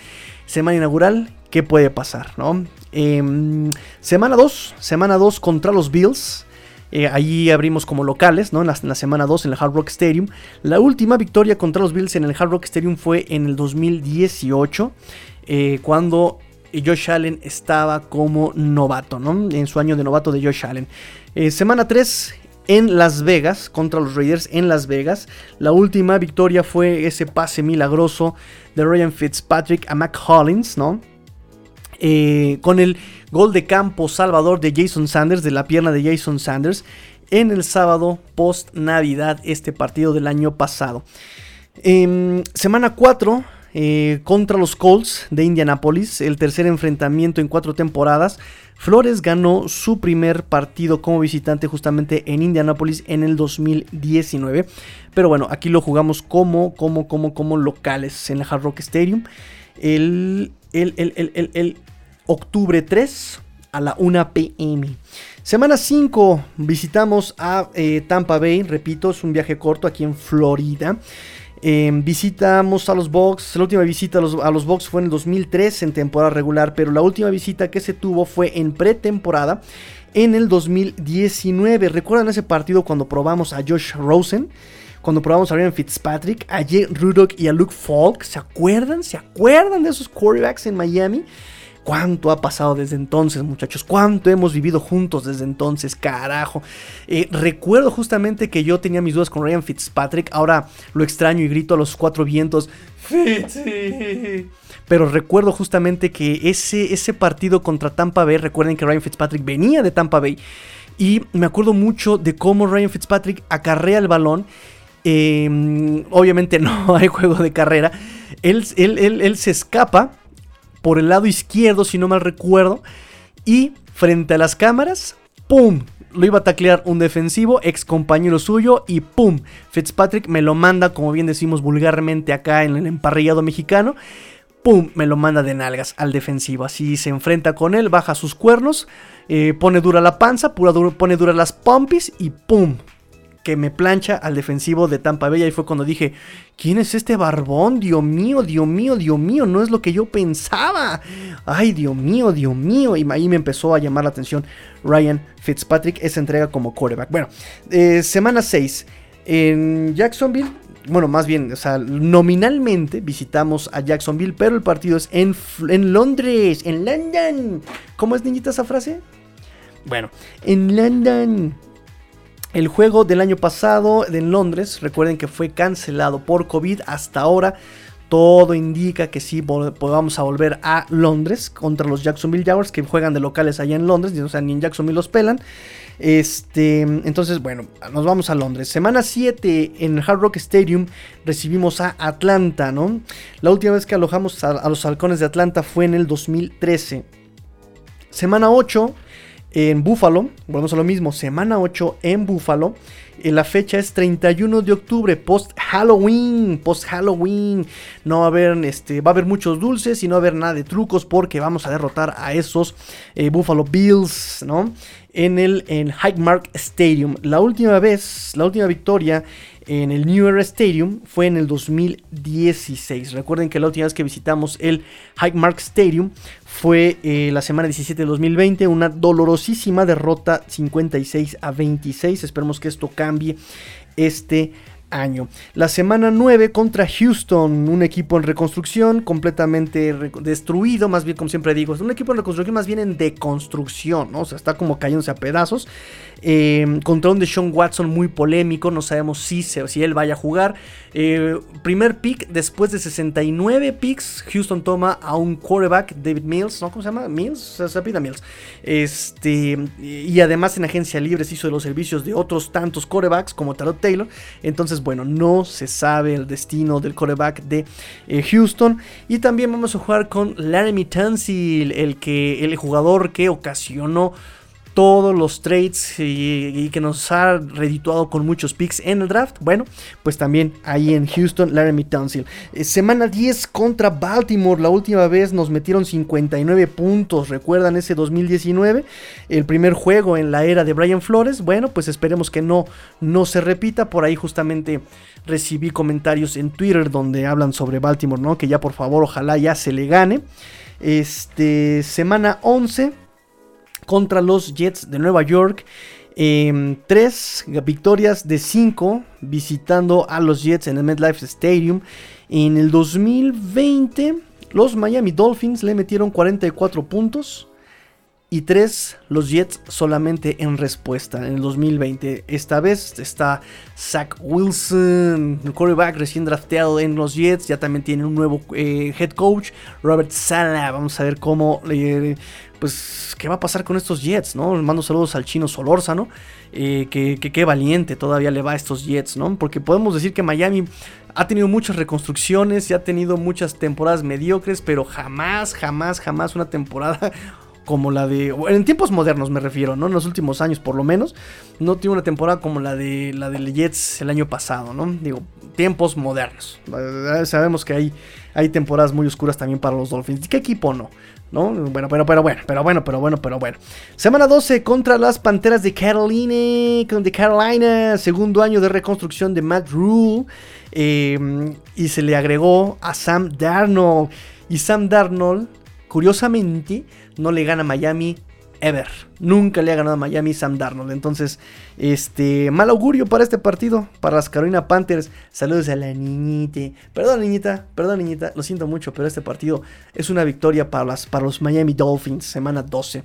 semana inaugural, ¿qué puede pasar, no? Em, semana 2, semana 2 contra los Bills. Eh, allí abrimos como locales, ¿no? En la, semana 2 en el Hard Rock Stadium. La última victoria contra los Bills en el Hard Rock Stadium fue en el 2018. Eh, cuando Josh Allen estaba como novato, ¿no? En su año de novato de Josh Allen. Eh, semana 3 en Las Vegas, contra los Raiders en Las Vegas. La última victoria fue ese pase milagroso de Ryan Fitzpatrick a Mac Hollins, ¿no? Eh, con el gol de campo salvador de Jason Sanders, de la pierna de Jason Sanders, en el sábado post Navidad, este partido del año pasado. Em, semana 4, eh, contra los Colts de Indianapolis, el tercer enfrentamiento en cuatro temporadas. Flores ganó su primer partido como visitante justamente en Indianapolis en el 2019. Pero bueno, aquí lo jugamos como, como, como, como locales en el Hard Rock Stadium. El, el, el, el octubre 3 a la 1 pm. Semana 5 visitamos a eh, Tampa Bay, repito, es un viaje corto aquí en Florida. Em, visitamos a los Bucks. La última visita a los, a los fue en el 2003 en temporada regular, pero la última visita que se tuvo fue en pretemporada en el 2019. ¿Recuerdan ese partido cuando probamos a Josh Rosen? Cuando probamos a Ryan Fitzpatrick, a Jay Rudock y a Luke Falk. ¿Se acuerdan? ¿Se acuerdan de esos quarterbacks en Miami? ¿Cuánto ha pasado desde entonces, muchachos? ¿Cuánto hemos vivido juntos desde entonces? Carajo. Eh, recuerdo justamente que yo tenía mis dudas con Ryan Fitzpatrick. Ahora lo extraño y grito a los cuatro vientos. Fitzy. Pero recuerdo justamente que ese, ese partido contra Tampa Bay, recuerden que Ryan Fitzpatrick venía de Tampa Bay. Y me acuerdo mucho de cómo Ryan Fitzpatrick acarrea el balón. Em, obviamente [laughs] no hay juego de carrera. él, él, él se escapa por el lado izquierdo, si no mal recuerdo. Y frente a las cámaras, ¡pum! Lo iba a taclear un defensivo, ex compañero suyo, y ¡pum! Fitzpatrick me lo manda, como bien decimos vulgarmente acá en el emparrillado mexicano. ¡Pum! Me lo manda de nalgas al defensivo. Así se enfrenta con él, baja sus cuernos, eh, pone dura la panza, pone dura las pompis y ¡pum! Que me plancha al defensivo de Tampa Bay. Y fue cuando dije, ¿quién es este barbón? Dios mío, Dios mío, Dios mío, no es lo que yo pensaba. Ay, Dios mío, Dios mío. Y ahí me empezó a llamar la atención Ryan Fitzpatrick, esa entrega como quarterback. Bueno, eh, semana 6 en Jacksonville. Bueno, más bien, o sea, nominalmente visitamos a Jacksonville, pero el partido es en, en Londres, en London. ¿Cómo es, niñita, esa frase? Bueno, en London. El juego del año pasado en Londres, recuerden que fue cancelado por COVID hasta ahora. todo indica que sí vamos a volver a Londres contra los Jacksonville Jaguars que juegan de locales allá en Londres, o sea, ni en Jacksonville los pelan. Este, entonces, bueno, nos vamos a Londres. Semana 7 en Hard Rock Stadium recibimos a Atlanta, ¿no? La última vez que alojamos a, a los halcones de Atlanta fue en el 2013. Semana 8 en Buffalo, volvemos a lo mismo, semana 8 en Buffalo. La fecha es 31 de octubre, post Halloween, post Halloween. No va a haber, este, va a haber muchos dulces y no va a haber nada de trucos porque vamos a derrotar a esos eh, Buffalo Bills, ¿no? En el en Highmark Stadium. La última vez, la última victoria en el New Era Stadium fue en el 2016. Recuerden que la última vez que visitamos el Highmark Stadium fue eh, la semana 17 de 2020, una dolorosísima derrota 56 a 26. Esperemos que esto cambie este año. La semana 9 contra Houston, un equipo en reconstrucción, completamente destruido, más bien como siempre digo, es un equipo en reconstrucción más bien en deconstrucción, ¿no? O sea, está como cayéndose a pedazos. Eh, contra un Sean Watson muy polémico, no sabemos si, si él vaya a jugar. Eh, primer pick después de 69 picks, Houston toma a un quarterback, David Mills, ¿no? ¿Cómo se llama? Mills, se pide Mills. Este, y además en agencia libre se hizo de los servicios de otros tantos quarterbacks como Tarot Taylor. Entonces, bueno, no se sabe el destino del quarterback de eh, Houston. Y también vamos a jugar con Laramie Tunsil, el, el jugador que ocasionó todos los trades y, que nos ha redituado con muchos picks en el draft. Bueno, pues también ahí en Houston, Laramie Tunsil. Eh, semana 10 contra Baltimore. La última vez nos metieron 59 puntos. ¿Recuerdan ese 2019? El primer juego en la era de Brian Flores. Bueno, pues esperemos que no, no se repita. Por ahí justamente recibí comentarios en Twitter donde hablan sobre Baltimore, ¿no? Que ya por favor, ojalá ya se le gane. Este, semana 11 contra los Jets de Nueva York. Em, tres victorias de cinco visitando a los Jets en el MetLife Stadium. En el 2020, los Miami Dolphins le metieron 44 puntos y 3 los Jets solamente en respuesta en el 2020. Esta vez está Zach Wilson, el quarterback recién drafteado en los Jets. Ya también tiene un nuevo eh, head coach, Robert Sala. Vamos a ver cómo, pues, qué va a pasar con estos Jets, ¿no? mando saludos al chino Solórzano, eh, que, qué valiente todavía le va a estos Jets, ¿no? Porque podemos decir que Miami ha tenido muchas reconstrucciones y ha tenido muchas temporadas mediocres, pero jamás, jamás, jamás una temporada como la de. En tiempos modernos me refiero, ¿no? En los últimos años, por lo menos. No tiene una temporada como la de la de Jets el año pasado, ¿no? Digo, tiempos modernos. Eh, sabemos que hay, hay temporadas muy oscuras también para los Dolphins. ¿Qué equipo no? ¿No? Bueno, pero, pero bueno, pero bueno, pero bueno, pero bueno. Semana 12 contra las Panteras de Carolina. De Carolina. Segundo año de reconstrucción de Matt Rule. Eh, y se le agregó a Sam Darnold. Y Sam Darnold, curiosamente no le gana Miami ever. Nunca le ha ganado a Miami Sam Darnold. Entonces, este, mal augurio para este partido, para las Carolina Panthers. Saludos a la niñita. Perdón, niñita, perdón, niñita. Lo siento mucho, pero este partido es una victoria para, las, para los Miami Dolphins, semana 12.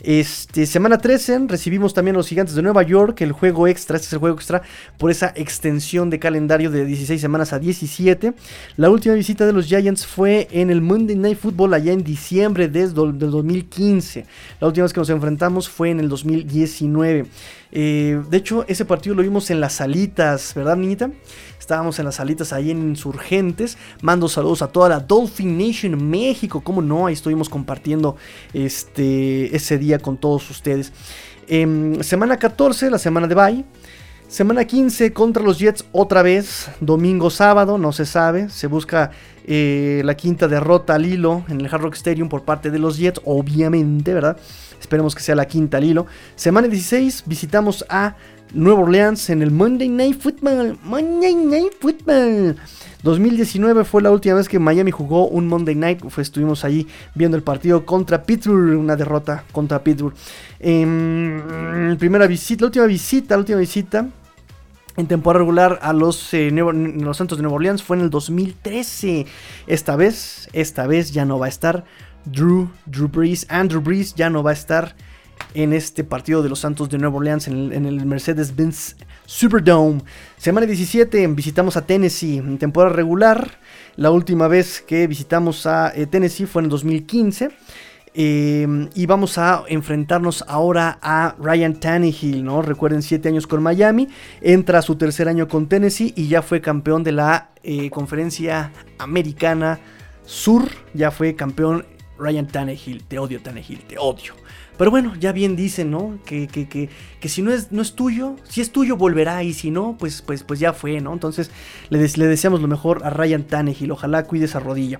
Este, semana 13 recibimos también a los gigantes de Nueva York, el juego extra, este es el juego extra por esa extensión de calendario de 16 semanas a 17. La última visita de los Giants fue en el Monday Night Football allá en diciembre del 2015. La última vez que nos enfrentamos fue en el 2019. Eh, de hecho, ese partido lo vimos en las salitas, ¿verdad, niñita? Estábamos en las salitas ahí en Insurgentes. Mando saludos a toda la Dolphin Nation México. ¿Cómo no? Ahí estuvimos compartiendo este, ese día con todos ustedes. Em, semana 14, la semana de bye. Semana 15 contra los Jets otra vez. Domingo, sábado, no se sabe. Se busca eh, la quinta derrota al hilo en el Hard Rock Stadium por parte de los Jets, obviamente, ¿verdad? Esperemos que sea la quinta al hilo. Semana 16 visitamos a Nueva Orleans en el Monday Night Football. Monday Night Football. 2019 fue la última vez que Miami jugó un Monday Night. estuvimos ahí viendo el partido contra Pittsburgh. Una derrota contra Pittsburgh. Em, primera visita, la última visita, última visita. En temporada regular a los, eh, los Santos de Nueva Orleans fue en el 2013. Esta vez, esta vez ya no va a estar Drew, Drew Brees, Andrew Brees ya no va a estar en este partido de los Santos de Nueva Orleans en el, Mercedes-Benz Superdome. Semana 17 visitamos a Tennessee en temporada regular. La última vez que visitamos a eh, Tennessee fue en el 2015. Em, y vamos a enfrentarnos ahora a Ryan Tannehill, ¿no? Recuerden, 7 años con Miami, entra a su tercer año con Tennessee y ya fue campeón de la eh, conferencia americana Sur, ya fue campeón Ryan Tannehill, te odio Tannehill, te odio. Pero bueno, ya bien dicen, ¿no? Que, que, que, que, si no es, no es tuyo, si es tuyo volverá y si no, pues, pues, pues ya fue, ¿no? Entonces le, le deseamos lo mejor a Ryan Tannehill, ojalá cuide esa rodilla.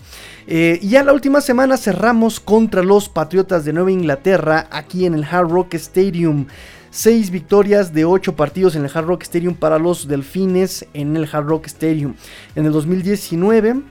Eh, y ya la última semana cerramos contra los Patriotas de Nueva Inglaterra aquí en el Hard Rock Stadium. Seis victorias de ocho partidos en el Hard Rock Stadium para los Delfines en el Hard Rock Stadium. En el 2019,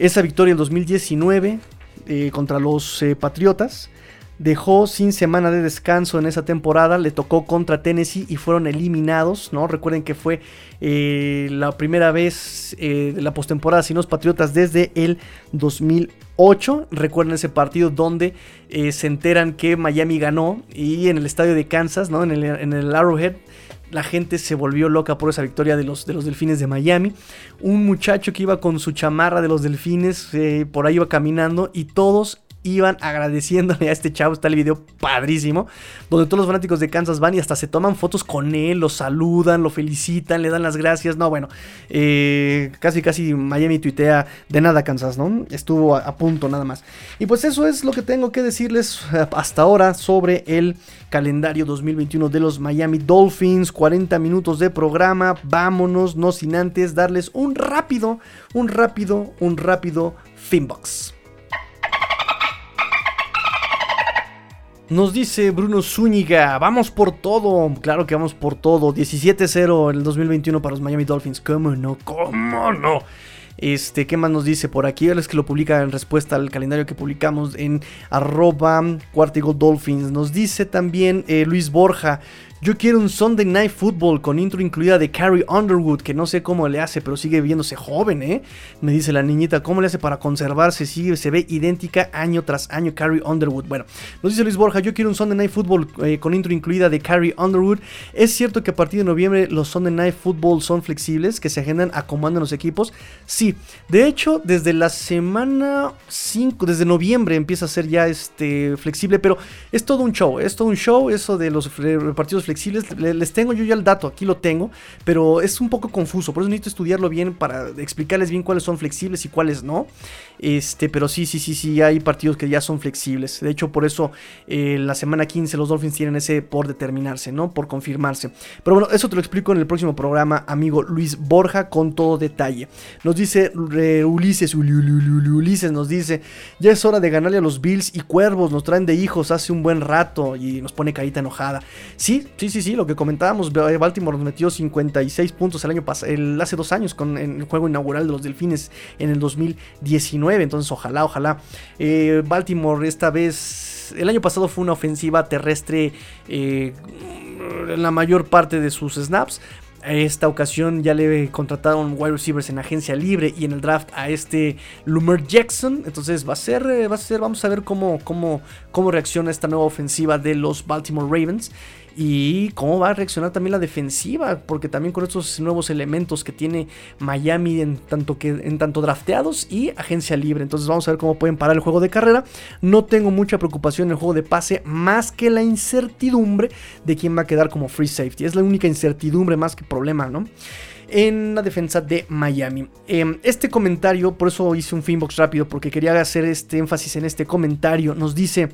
esa victoria en 2019 eh, contra los eh, Patriotas. Dejó sin semana de descanso en esa temporada, le tocó contra Tennessee y fueron eliminados, ¿no? Recuerden que fue eh, la primera vez de la postemporada sin los Patriotas desde el 2008. Recuerden ese partido donde se enteran que Miami ganó y en el estadio de Kansas, ¿no? En el, en el Arrowhead la gente se volvió loca por esa victoria de los, de los delfines de Miami. Un muchacho que iba con su chamarra de los delfines, eh, por ahí iba caminando y todos iban agradeciéndole a este chavo. Está el video padrísimo. Donde todos los fanáticos de Kansas van y hasta se toman fotos con él, lo saludan, lo felicitan, le dan las gracias. No, bueno, eh, casi casi Miami tuitea de nada Kansas, ¿no? Estuvo a, a, punto nada más. Y pues eso es lo que tengo que decirles eh, hasta ahora sobre el calendario 2021 de los Miami Dolphins. 40 minutos de programa. Vámonos, no sin antes darles un rápido, un rápido, un rápido Finbox. Nos dice Bruno Zúñiga, vamos por todo. Claro que vamos por todo. 17-0 en el 2021 para los Miami Dolphins. ¿Cómo no? ¿Cómo no? Este, ¿qué más nos dice por aquí? Es que lo publica en respuesta al calendario que publicamos en arroba cuartigo Dolphins. Nos dice también eh, Luis Borja. Yo quiero un Sunday Night Football con intro incluida de Carrie Underwood, que no sé cómo le hace, pero sigue viéndose joven, ¿eh? Me dice la niñita, ¿cómo le hace para conservarse? Sigue, se ve idéntica año tras año Carrie Underwood. Bueno, nos dice Luis Borja, yo quiero un Sunday Night Football eh, con intro incluida de Carrie Underwood. Es cierto que a partir de noviembre los Sunday Night Football son flexibles, que se agendan a comando en los equipos. Sí, de hecho, desde la semana 5, desde noviembre empieza a ser ya este flexible, pero es todo un show, es todo un show eso de los partidos flexibles flexibles, les tengo yo ya el dato, aquí lo tengo, pero es un poco confuso, por eso necesito estudiarlo bien para explicarles bien cuáles son flexibles y cuáles no. Este, pero sí, sí, sí, sí, hay partidos que ya son flexibles. De hecho, por eso eh, la semana 15 los Dolphins tienen ese por determinarse, ¿no? Por confirmarse. Pero bueno, eso te lo explico en el próximo programa, amigo Luis Borja, con todo detalle. Nos dice eh, Ulises, Ulises nos dice, ya es hora de ganarle a los Bills y Cuervos, nos traen de hijos hace un buen rato y nos pone carita enojada. Sí, sí, sí, sí, lo que comentábamos, Baltimore nos metió 56 puntos el año pasado, hace dos años con el juego inaugural de los Delfines en el 2019, entonces ojalá, ojalá. Eh, Baltimore esta vez, el año pasado fue una ofensiva terrestre eh, en la mayor parte de sus snaps. Esta ocasión ya le contrataron wide receivers en agencia libre y en el draft a este Lumer Jackson. Entonces va a ser, eh, va a ser, vamos a ver cómo, cómo, cómo reacciona esta nueva ofensiva de los Baltimore Ravens y cómo va a reaccionar también la defensiva, porque también con estos nuevos elementos que tiene Miami en tanto, que, en tanto drafteados y agencia libre. Entonces vamos a ver cómo pueden parar el juego de carrera. No tengo mucha preocupación en el juego de pase, más que la incertidumbre de quién va a quedar como free safety. Es la única incertidumbre más que problema, ¿no? en la defensa de Miami. Eh, este comentario, por eso hice un finbox rápido, porque quería hacer este énfasis en este comentario. Nos dice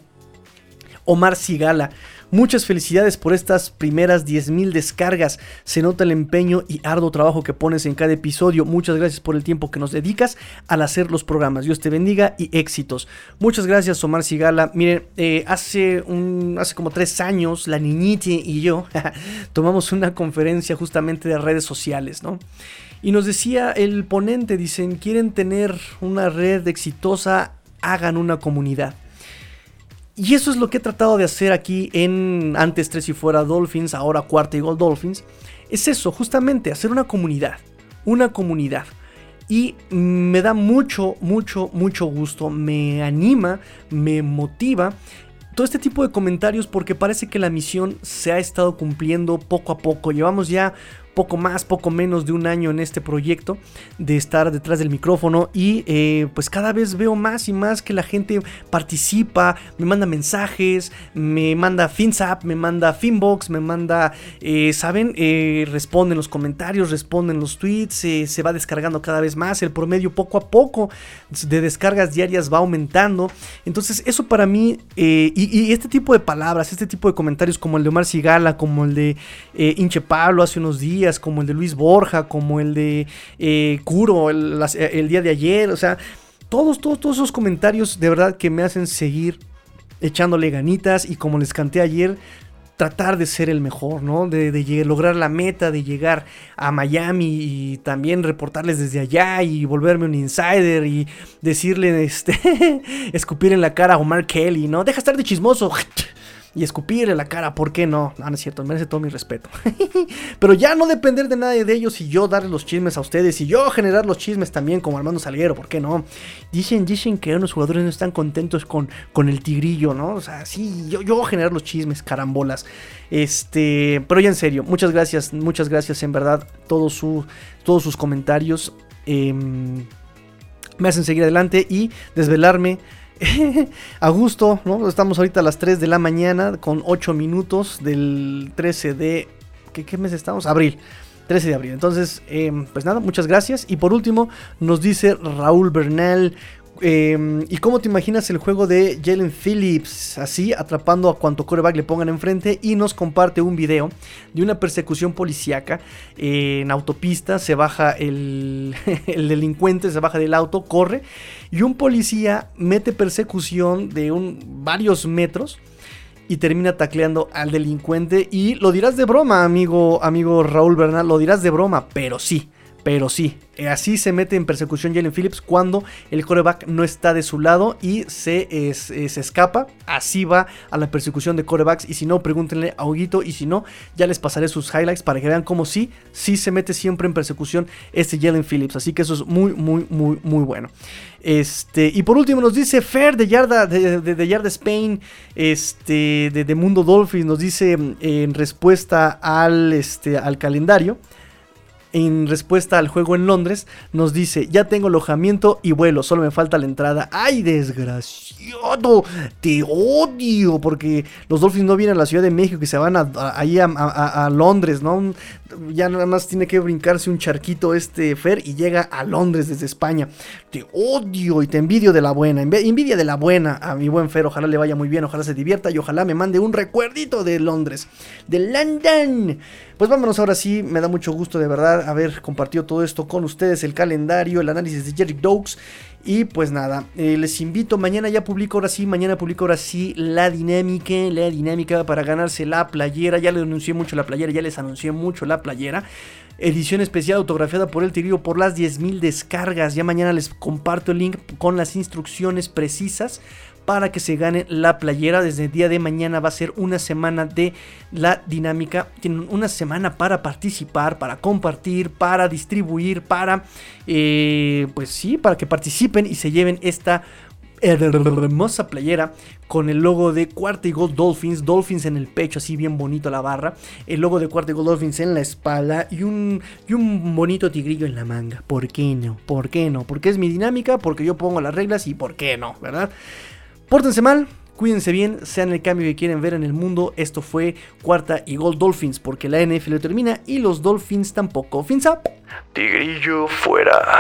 Omar Sigala. Muchas felicidades por estas primeras 10.000 descargas. Se nota el empeño y arduo trabajo que pones en cada episodio. Muchas gracias por el tiempo que nos dedicas al hacer los programas. Dios te bendiga y éxitos. Muchas gracias, Omar Sigala. Miren, eh, hace, un, hace como tres años, la niñita y yo [laughs] tomamos una conferencia justamente de redes sociales, ¿no? Y nos decía el ponente, dicen, quieren tener una red exitosa, hagan una comunidad. Y eso es lo que he tratado de hacer aquí en antes tres y fuera Dolphins, ahora cuarta y gol Dolphins. Es eso, justamente, hacer una comunidad. Una comunidad. Y me da mucho, mucho, mucho gusto. Me anima, me motiva. Todo este tipo de comentarios porque parece que la misión se ha estado cumpliendo poco a poco. Llevamos ya poco más, poco menos de un año en este proyecto de estar detrás del micrófono y eh, pues cada vez veo más y más que la gente participa, me manda mensajes, me manda FinSap, me manda Finbox, me manda, eh, ¿saben? Eh, responden los comentarios, responden los tweets, se va descargando cada vez más, el promedio poco a poco de descargas diarias va aumentando. Entonces eso para mí, y, y, este tipo de palabras, este tipo de comentarios como el de Omar Sigala, como el de Inche Pablo hace unos días, como el de Luis Borja, como el de Curo el, el día de ayer, o sea, todos, todos, todos esos comentarios de verdad que me hacen seguir echándole ganitas y como les canté ayer, tratar de ser el mejor, ¿no? De, lograr la meta, de llegar a Miami y también reportarles desde allá y volverme un insider y decirle, este, [laughs] escupir en la cara a Omar Kelly, ¿no? Deja estar de chismoso [laughs] y escupirle la cara, ¿por qué no? No, no es cierto, merece todo mi respeto. [laughs] Pero ya no depender de nadie de ellos y yo darles los chismes a ustedes y yo generar los chismes también como Armando Salguero, ¿por qué no? Dicen, dicen que unos jugadores no están contentos con, con el tigrillo, ¿no? O sea, sí, yo, yo generar los chismes, carambolas. Este, pero ya en serio, muchas gracias, muchas gracias en verdad, todos, su, todos sus comentarios. Em, me hacen seguir adelante y desvelarme [laughs] a gusto, ¿no? Estamos ahorita a las 3 de la mañana con 8 minutos del 13 de... ¿Qué, mes estamos? Abril. 13 de abril. Entonces, em, pues nada, muchas gracias. Y por último, nos dice Raúl Bernal. Em, ¿Y cómo te imaginas el juego de Jalen Phillips? Así, atrapando a cuanto coreback le pongan enfrente. Y nos comparte un video de una persecución policíaca en autopista. Se baja el, [laughs] el delincuente, se baja del auto, corre y un policía mete persecución de un, varios metros y termina tacleando al delincuente. Y lo dirás de broma, amigo, amigo Raúl Bernal, lo dirás de broma, pero sí, pero sí, eh, así se mete en persecución Jalen Phillips cuando el coreback no está de su lado y se, se, escapa. Así va a la persecución de corebacks. Y si no, pregúntenle a Huguito. Y si no, ya les pasaré sus highlights para que vean cómo sí, sí se mete siempre en persecución este Jalen Phillips. Así que eso es muy, muy, muy, muy bueno. Este, y por último nos dice Fer de Yarda, de, de, Yarda Spain, este, de, de, Mundo Dolphins, nos dice mm, en respuesta al, este, al calendario en respuesta al juego en Londres, nos dice, ya tengo alojamiento y vuelo, solo me falta la entrada. ¡Ay, desgraciado! Te odio, porque los Dolphins no vienen a la Ciudad de México y se van ahí a, Londres, ¿no? Ya nada más tiene que brincarse un charquito este Fer y llega a Londres desde España. Te odio y te envidio de la buena, envidia de la buena a mi buen Fer, ojalá le vaya muy bien, ojalá se divierta y ojalá me mande un recuerdito de Londres, de London. Pues vámonos ahora sí, me da mucho gusto de verdad haber compartido todo esto con ustedes, el calendario, el análisis de Jerry Dogs. Y pues nada, eh, les invito, mañana ya publico ahora sí, mañana publico ahora sí la dinámica, la dinámica para ganarse la playera. Ya les anuncié mucho la playera, ya les anuncié mucho la playera. Edición especial autografiada por el Tigrillo por las 10.000 descargas. Ya mañana les comparto el link con las instrucciones precisas para que se gane la playera. Desde el día de mañana va a ser una semana de la dinámica. Tienen una semana para participar, para compartir, para distribuir, para, eh, pues sí, para que participen y se lleven esta hermosa playera con el logo de Cuarta y Gold Dolphins, Dolphins en el pecho, así bien bonito la barra, el logo de Cuarta y Gold Dolphins en la espalda y un, y un bonito tigrillo en la manga. ¿Por qué no? ¿Por qué no? Porque es mi dinámica, porque yo pongo las reglas y por qué no, ¿verdad? Pórtense mal, cuídense bien, sean el cambio que quieren ver en el mundo. Esto fue cuarta y gol Dolphins, porque la NFL termina y los Dolphins tampoco. Finza. Tigrillo fuera.